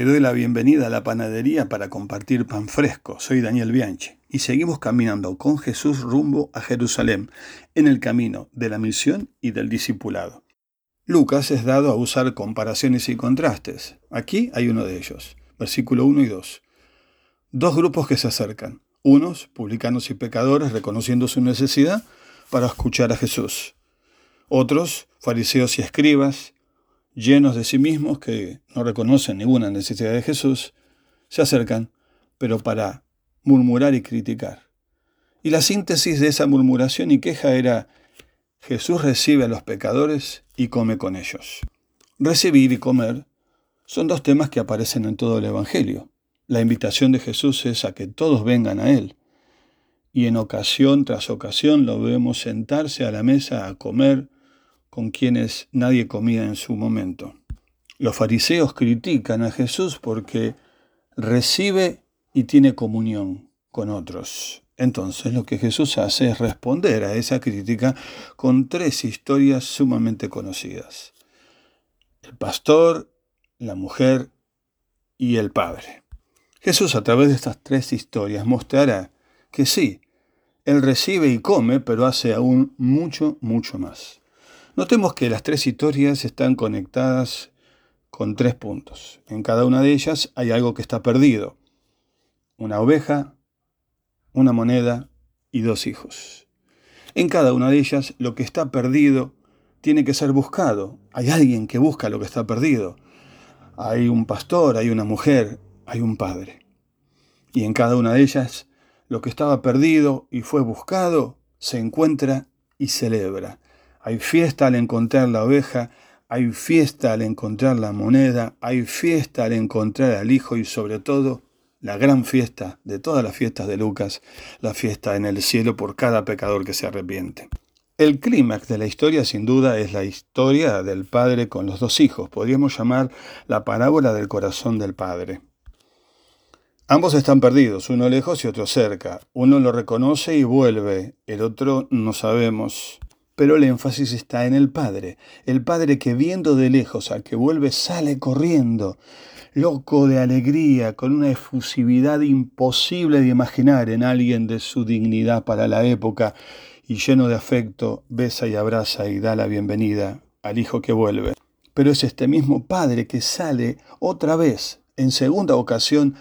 Te doy la bienvenida a la panadería para compartir pan fresco. Soy Daniel Bianchi y seguimos caminando con Jesús rumbo a Jerusalén en el camino de la misión y del discipulado. Lucas es dado a usar comparaciones y contrastes. Aquí hay uno de ellos, versículo 1 y 2. Dos grupos que se acercan, unos, publicanos y pecadores, reconociendo su necesidad para escuchar a Jesús. Otros, fariseos y escribas, llenos de sí mismos, que no reconocen ninguna necesidad de Jesús, se acercan, pero para murmurar y criticar. Y la síntesis de esa murmuración y queja era, Jesús recibe a los pecadores y come con ellos. Recibir y comer son dos temas que aparecen en todo el Evangelio. La invitación de Jesús es a que todos vengan a Él. Y en ocasión tras ocasión lo vemos sentarse a la mesa a comer, con quienes nadie comía en su momento. Los fariseos critican a Jesús porque recibe y tiene comunión con otros. Entonces lo que Jesús hace es responder a esa crítica con tres historias sumamente conocidas. El pastor, la mujer y el padre. Jesús a través de estas tres historias mostrará que sí, Él recibe y come, pero hace aún mucho, mucho más. Notemos que las tres historias están conectadas con tres puntos. En cada una de ellas hay algo que está perdido. Una oveja, una moneda y dos hijos. En cada una de ellas lo que está perdido tiene que ser buscado. Hay alguien que busca lo que está perdido. Hay un pastor, hay una mujer, hay un padre. Y en cada una de ellas lo que estaba perdido y fue buscado se encuentra y celebra. Hay fiesta al encontrar la oveja, hay fiesta al encontrar la moneda, hay fiesta al encontrar al Hijo y sobre todo la gran fiesta de todas las fiestas de Lucas, la fiesta en el cielo por cada pecador que se arrepiente. El clímax de la historia sin duda es la historia del padre con los dos hijos, podríamos llamar la parábola del corazón del padre. Ambos están perdidos, uno lejos y otro cerca. Uno lo reconoce y vuelve, el otro no sabemos pero el énfasis está en el Padre, el Padre que viendo de lejos al que vuelve sale corriendo, loco de alegría, con una efusividad imposible de imaginar en alguien de su dignidad para la época, y lleno de afecto, besa y abraza y da la bienvenida al Hijo que vuelve. Pero es este mismo Padre que sale otra vez, en segunda ocasión,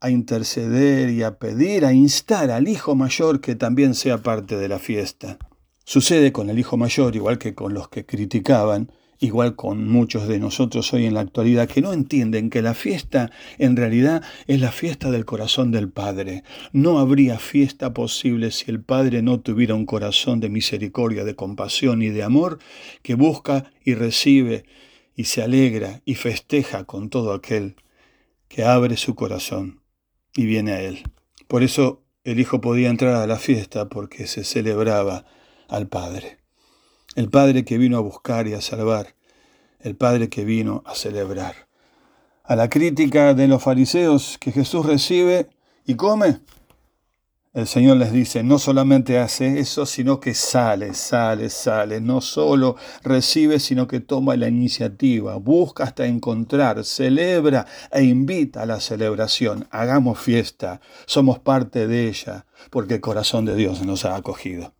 a interceder y a pedir, a instar al Hijo mayor que también sea parte de la fiesta. Sucede con el hijo mayor, igual que con los que criticaban, igual con muchos de nosotros hoy en la actualidad, que no entienden que la fiesta en realidad es la fiesta del corazón del Padre. No habría fiesta posible si el Padre no tuviera un corazón de misericordia, de compasión y de amor que busca y recibe y se alegra y festeja con todo aquel que abre su corazón y viene a Él. Por eso el Hijo podía entrar a la fiesta porque se celebraba al Padre. El Padre que vino a buscar y a salvar, el Padre que vino a celebrar. A la crítica de los fariseos que Jesús recibe y come, el Señor les dice, no solamente hace eso, sino que sale, sale, sale. No solo recibe, sino que toma la iniciativa, busca hasta encontrar, celebra e invita a la celebración. Hagamos fiesta, somos parte de ella, porque el corazón de Dios nos ha acogido.